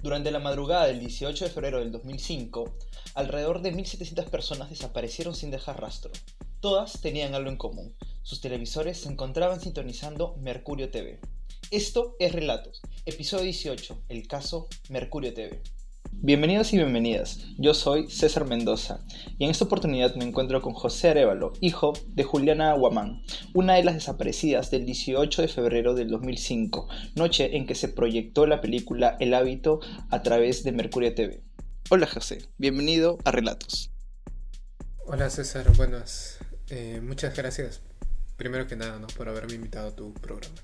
Durante la madrugada del 18 de febrero del 2005, alrededor de 1.700 personas desaparecieron sin dejar rastro. Todas tenían algo en común. Sus televisores se encontraban sintonizando Mercurio TV. Esto es Relatos, episodio 18, el caso Mercurio TV. Bienvenidos y bienvenidas, yo soy César Mendoza y en esta oportunidad me encuentro con José Arevalo, hijo de Juliana Aguamán, una de las desaparecidas del 18 de febrero del 2005, noche en que se proyectó la película El hábito a través de Mercurio TV. Hola José, bienvenido a Relatos. Hola César, buenas. Eh, muchas gracias, primero que nada, ¿no? por haberme invitado a tu programa.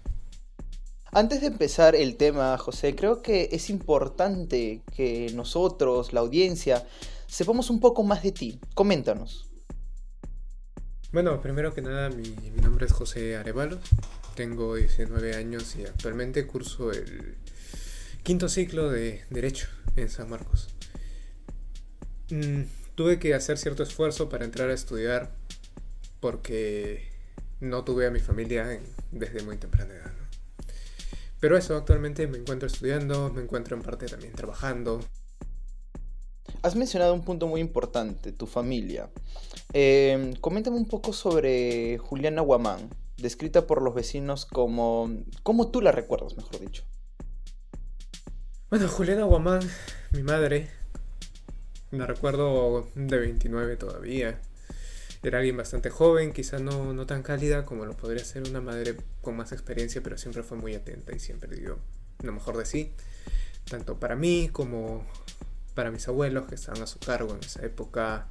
Antes de empezar el tema, José, creo que es importante que nosotros, la audiencia, sepamos un poco más de ti. Coméntanos. Bueno, primero que nada, mi, nombre es José Arevalo, tengo 19 años y actualmente curso el quinto ciclo de Derecho en San Marcos. Mm, tuve que hacer cierto esfuerzo para entrar a estudiar porque no tuve a mi familia desde muy temprana edad. Pero eso, actualmente me encuentro estudiando, me encuentro en parte también trabajando. Has mencionado un punto muy importante, tu familia. Eh, coméntame un poco sobre Juliana Guamán, descrita por los vecinos como... ¿Cómo tú la recuerdas, mejor dicho? Bueno, Juliana Guamán, mi madre, la recuerdo de 29 todavía. Era alguien bastante joven, quizá no, no tan cálida como lo podría ser una madre con más experiencia, pero siempre fue muy atenta y siempre dio lo mejor de sí, tanto para mí como para mis abuelos que estaban a su cargo en esa época.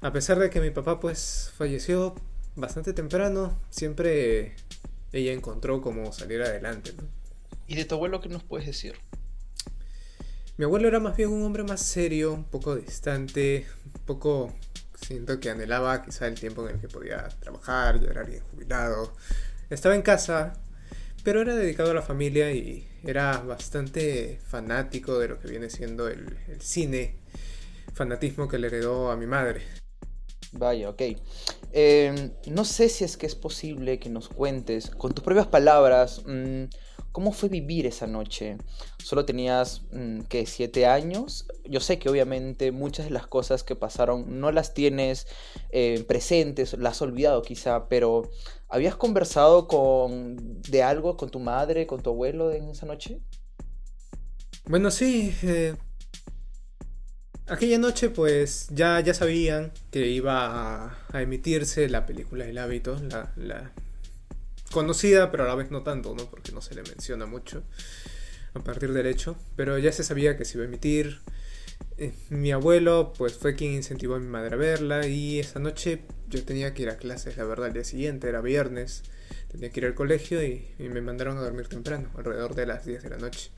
A pesar de que mi papá pues falleció bastante temprano, siempre ella encontró cómo salir adelante. ¿Y de tu abuelo qué nos puedes decir? Mi abuelo era más bien un hombre más serio, un poco distante, un poco Siento que anhelaba quizá el tiempo en el que podía trabajar, yo era alguien jubilado. Estaba en casa, pero era dedicado a la familia y era bastante fanático de lo que viene siendo el, cine, fanatismo que le heredó a mi madre. Vaya, ok. Em, no sé si es que es posible que nos cuentes con tus propias palabras mm, ¿Cómo fue vivir esa noche? Solo tenías, mm, ¿qué? ¿Siete años? Yo sé que obviamente muchas de las cosas que pasaron no las tienes eh, presentes, las has olvidado quizá, pero ¿habías conversado con, de algo con tu madre, con tu abuelo en esa noche? Bueno, sí. Eh, aquella noche pues ya, ya sabían que iba a, emitirse la película El hábito, la conocida, pero a la vez no tanto, ¿no? Porque no se le menciona mucho a partir del hecho. Pero ya se sabía que se iba a emitir. Eh, mi abuelo, pues fue quien incentivó a mi madre a verla. Y esa noche yo tenía que ir a clases, la verdad, al día siguiente, era viernes. Tenía que ir al colegio y, me mandaron a dormir temprano, alrededor de las 10 de la noche.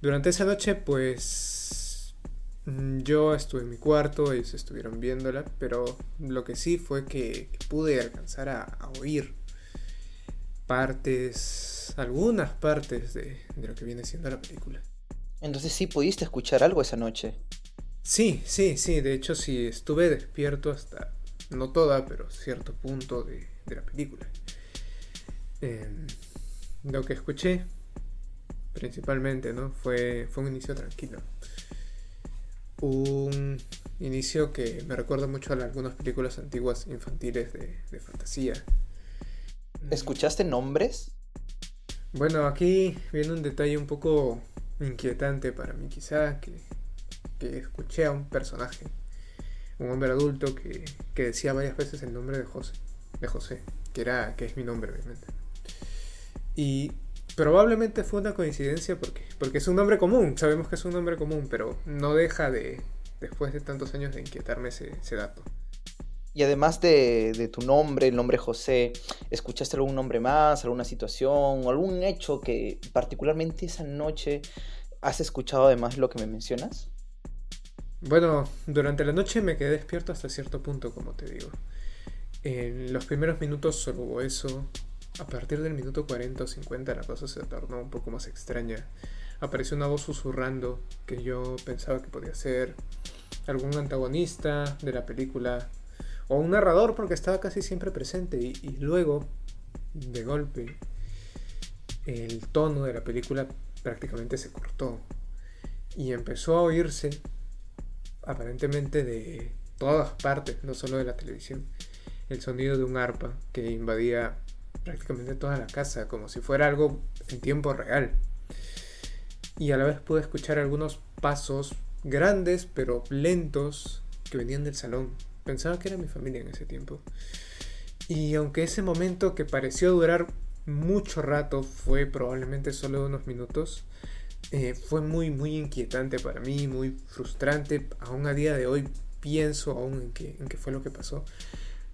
Durante esa noche, pues mm, yo estuve en mi cuarto, ellos estuvieron viéndola, pero lo que sí fue que, pude alcanzar a, oír partes, algunas partes de, lo que viene siendo la película. Entonces sí pudiste escuchar algo esa noche. Sí, sí, sí, de hecho sí estuve despierto hasta, no toda, pero cierto punto de, la película. Em, lo que escuché principalmente, ¿no? Fue, fue un inicio tranquilo. Un inicio que me recuerda mucho a algunas películas antiguas infantiles de, de fantasía ¿Escuchaste nombres? Bueno, aquí viene un detalle un poco inquietante para mí, quizá, que, escuché a un personaje, un hombre adulto que, decía varias veces el nombre de José, de José, que era, que es mi nombre, obviamente. Y probablemente fue una coincidencia porque, porque es un nombre común, sabemos que es un nombre común, pero no deja de, después de tantos años, de inquietarme ese dato. Y además de, tu nombre, el nombre José, ¿escuchaste algún nombre más, alguna situación algún hecho que particularmente esa noche has escuchado además de lo que me mencionas? Bueno, durante la noche me quedé despierto hasta cierto punto, como te digo. En los primeros minutos solo hubo eso. A partir del minuto 40 o 50 la cosa se tornó un poco más extraña. Apareció una voz susurrando que yo pensaba que podía ser algún antagonista de la película o un narrador porque estaba casi siempre presente y, luego, de golpe, el tono de la película prácticamente se cortó. y empezó a oírse aparentemente de todas partes, no solo de la televisión, el sonido de un arpa que invadía prácticamente toda la casa, como si fuera algo en tiempo real. Y a la vez pude escuchar algunos pasos grandes pero lentos que venían del salón. Pensaba que era mi familia en ese tiempo. Y aunque ese momento que pareció durar mucho rato fue probablemente solo unos minutos, eh, fue muy, muy inquietante para mí, muy frustrante. Aún a día de hoy pienso aún en qué, en qué fue lo que pasó.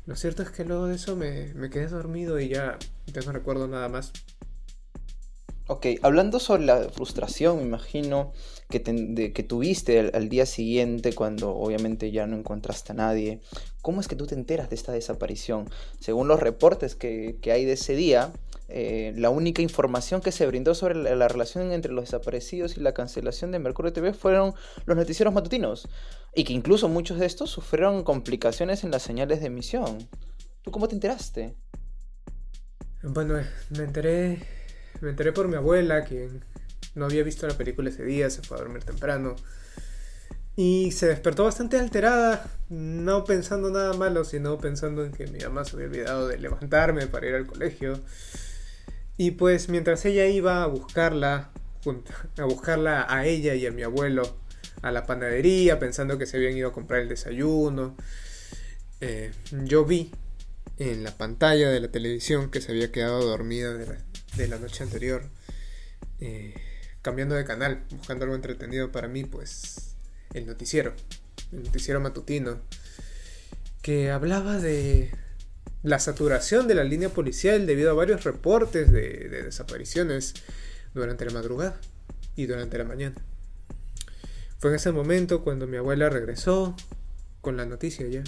Lo cierto es que luego de eso me, me quedé dormido y ya, ya no recuerdo nada más. Ok, hablando sobre la frustración, me imagino que, que tuviste al, día siguiente cuando obviamente ya no encontraste a nadie, ¿cómo es que tú te enteras de esta desaparición? Según los reportes que, que hay de ese día, eh, la única información que se brindó sobre la, relación entre los desaparecidos y la cancelación de Mercurio TV fueron los noticieros matutinos, y que incluso muchos de estos sufrieron complicaciones en las señales de emisión. ¿Tú cómo te enteraste? Bueno, me enteré, me enteré por mi abuela, quien no había visto la película ese día, se fue a dormir temprano. Y se despertó bastante alterada, no pensando nada malo, sino pensando en que mi mamá se había olvidado de levantarme para ir al colegio. Y pues mientras ella iba a buscarla, a buscarla a ella y a mi abuelo a la panadería, pensando que se habían ido a comprar el desayuno, eh, yo vi en la pantalla de la televisión que se había quedado dormida de noche anterior, eh, cambiando de canal, buscando algo entretenido para mí, pues el noticiero, el noticiero matutino, que hablaba de la saturación de la línea policial debido a varios reportes de, desapariciones durante la madrugada y durante la mañana. Fue en ese momento cuando mi abuela regresó con la noticia ya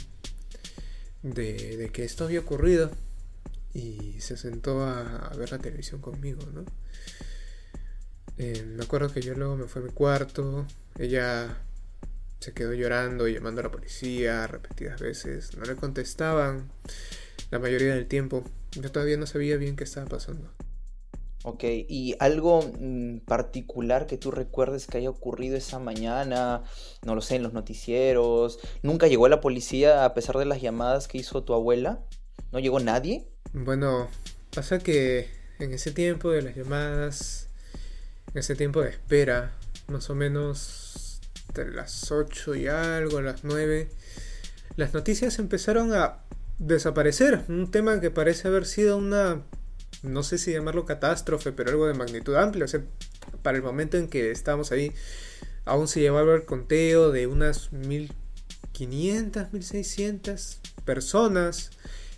de, que esto había ocurrido y se sentó a, ver la televisión conmigo, ¿no? Eh, me acuerdo que yo luego me fui a mi cuarto, ella se quedó llorando y llamando a la policía repetidas veces, no le contestaban la mayoría del tiempo. Yo todavía no sabía bien qué estaba pasando. Ok, ¿y algo mm, particular que tú recuerdes que haya ocurrido esa mañana? No lo sé, en los noticieros. ¿Nunca llegó la policía a pesar de las llamadas que hizo tu abuela? ¿No llegó nadie? Bueno, pasa que en ese tiempo de las llamadas, en ese tiempo de espera, más o menos de las 8 y algo, las 9, las noticias empezaron a desaparecer. Un tema que parece haber sido una, no sé si llamarlo catástrofe, pero algo de magnitud amplia. O sea, para el momento en que estábamos ahí, aún se llevaba el conteo de unas 1500, 1600 personas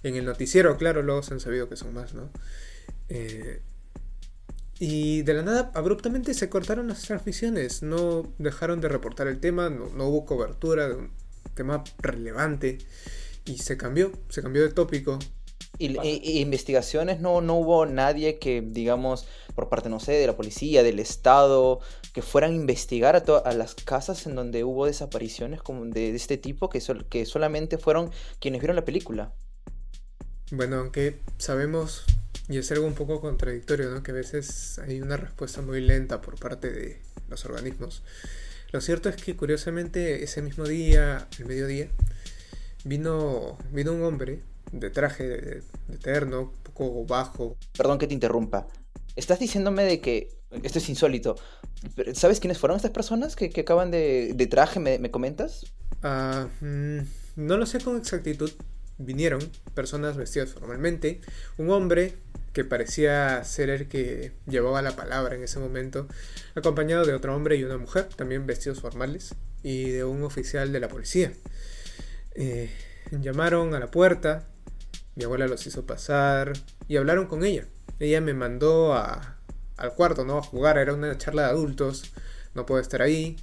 en el noticiero. Claro, luego se han sabido que son más, ¿no? Eh, y de la nada, abruptamente se cortaron las transmisiones. No dejaron de reportar el tema, no, hubo cobertura de un tema relevante y se cambió, se cambió de tópico. ¿Y, investigaciones no, no hubo nadie que, digamos, por parte, no sé, de la policía, del Estado, que fueran a investigar a, las casas en donde hubo desapariciones como de, este tipo, que solamente fueron quienes vieron la película? Bueno, aunque sabemos, y es algo un poco contradictorio, ¿no? Que a veces hay una respuesta muy lenta por parte de los organismos. Lo cierto es que curiosamente ese mismo día, el mediodía, vino, vino un hombre de traje de, eterno, un poco bajo. Perdón que te interrumpa. Estás diciéndome de que esto es insólito. ¿Sabes quiénes fueron estas personas que, acaban de, de traje, me, comentas? Ah, mm, no lo sé con exactitud. Vinieron personas vestidas formalmente. Un hombre que parecía ser el que llevaba la palabra en ese momento, acompañado de otro hombre y una mujer, también vestidos formales, y de un oficial de la policía. Eh, llamaron a la puerta, mi abuela los hizo pasar y hablaron con ella. Ella me mandó a, al cuarto, ¿no? A jugar, era una charla de adultos, no puedo estar ahí.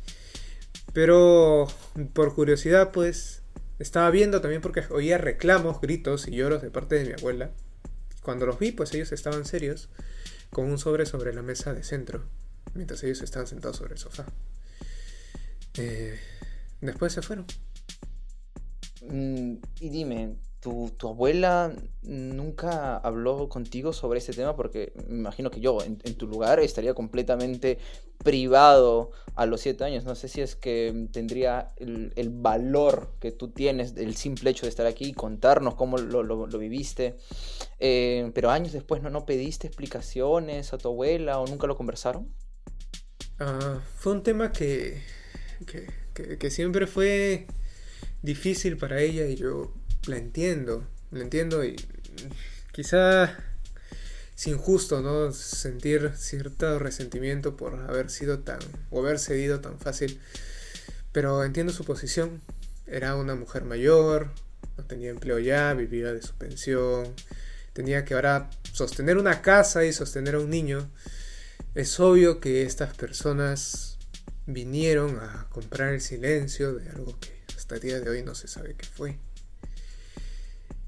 Pero por curiosidad, pues, estaba viendo también porque oía reclamos, gritos y lloros de parte de mi abuela. Cuando los vi, pues ellos estaban serios, con un sobre sobre la mesa de centro, mientras ellos estaban sentados sobre el sofá. Eh, después se fueron. Mm, y dime, tu, abuela nunca habló contigo sobre este tema porque me imagino que yo en, tu lugar estaría completamente privado a los siete años. No sé si es que tendría el, valor que tú tienes del simple hecho de estar aquí y contarnos cómo lo, viviste. Eh, pero años después ¿no, pediste explicaciones a tu abuela o nunca lo conversaron. Ah, fue un tema que, que siempre fue difícil para ella y yo la entiendo, la entiendo y quizá es injusto, ¿no? Sentir cierto resentimiento por haber sido tan, o haber cedido tan fácil, pero entiendo su posición. Era una mujer mayor, no tenía empleo ya, vivía de su pensión, tenía que ahora sostener una casa y sostener a un niño. Es obvio que estas personas vinieron a comprar el silencio de algo que hasta el día de hoy no se sabe qué fue.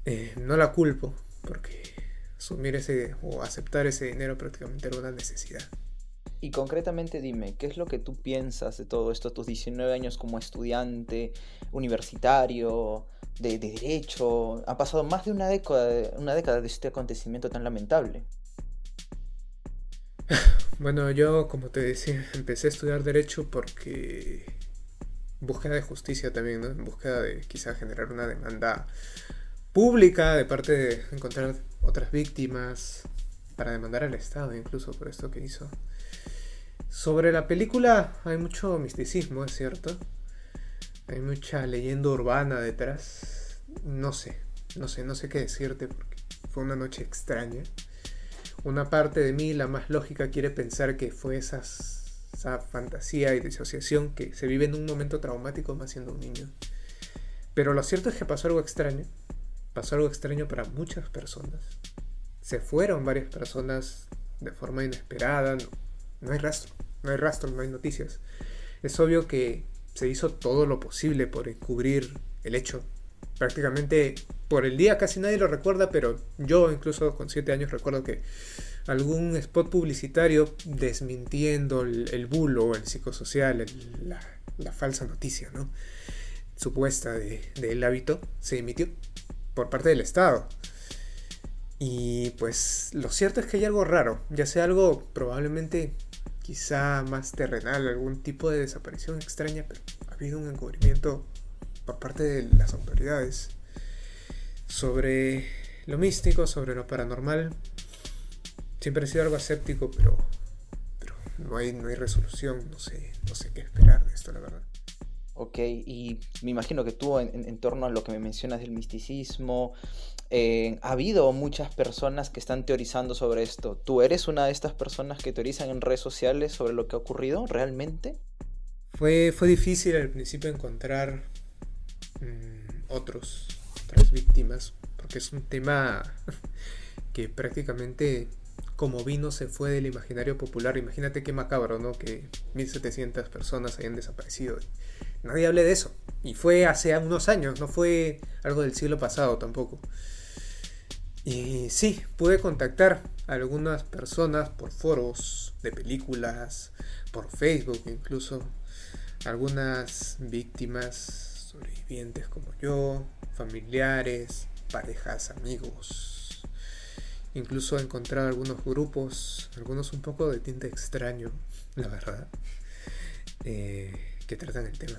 Eh, no la culpo, porque asumir ese o aceptar ese dinero prácticamente era una necesidad. Y concretamente dime, ¿qué es lo que tú piensas de todo esto, tus 19 años como estudiante, universitario, de, derecho? Ha pasado más de una década, una década de este acontecimiento tan lamentable. Bueno, yo, como te decía, empecé a estudiar derecho porque búsqueda de justicia también, ¿no? En búsqueda de quizá generar una demanda pública de parte de encontrar otras víctimas para demandar al Estado incluso por esto que hizo. Sobre la película hay mucho misticismo, es cierto. Hay mucha leyenda urbana detrás. No sé, no sé, no sé qué decirte porque fue una noche extraña. Una parte de mí, la más lógica, quiere pensar que fue esas, esa fantasía y disociación que se vive en un momento traumático más siendo un niño. Pero lo cierto es que pasó algo extraño pasó algo extraño para muchas personas. Se fueron varias personas de forma inesperada. No, hay rastro, no hay rastro, no hay noticias. Es obvio que se hizo todo lo posible por encubrir el hecho. Prácticamente por el día casi nadie lo recuerda, pero yo incluso con 7 años recuerdo que algún spot publicitario desmintiendo el, bulo, el psicosocial, la, la, falsa noticia, ¿no? Supuesta del hábito, se emitió por parte del Estado. Y pues lo cierto es que hay algo raro, ya sea algo probablemente quizá más terrenal, algún tipo de desaparición extraña, pero ha habido un encubrimiento por parte de las autoridades sobre lo místico, sobre lo paranormal. Siempre he sido algo escéptico, pero, pero no, hay, no hay resolución, no sé, no sé qué esperar de esto, la verdad. Ok, y me imagino que tú en, torno a lo que me mencionas del misticismo, eh, ha habido muchas personas que están teorizando sobre esto. ¿Tú eres una de estas personas que teorizan en redes sociales sobre lo que ha ocurrido realmente? Fue, fue difícil al principio encontrar mm, otros, otras víctimas, porque es un tema que prácticamente como vino se fue del imaginario popular. Imagínate qué macabro, ¿no? Que 1700 personas hayan desaparecido nadie hable de eso. Y fue hace unos años, no fue algo del siglo pasado tampoco. Y sí, pude contactar a algunas personas por foros de películas, por Facebook incluso, algunas víctimas sobrevivientes como yo, familiares, parejas, amigos. Incluso he encontrado algunos grupos, algunos un poco de tinte extraño, la verdad, eh, que tratan el tema.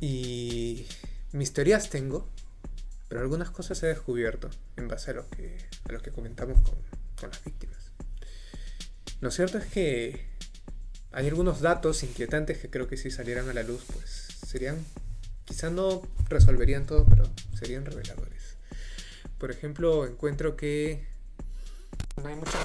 Y mis teorías tengo, pero algunas cosas he descubierto en base a lo que, a lo que comentamos con, con las víctimas. Lo cierto es que hay algunos datos inquietantes que creo que si salieran a la luz, pues serían, quizá no resolverían todo, pero serían reveladores. Por ejemplo, encuentro que no hay mucha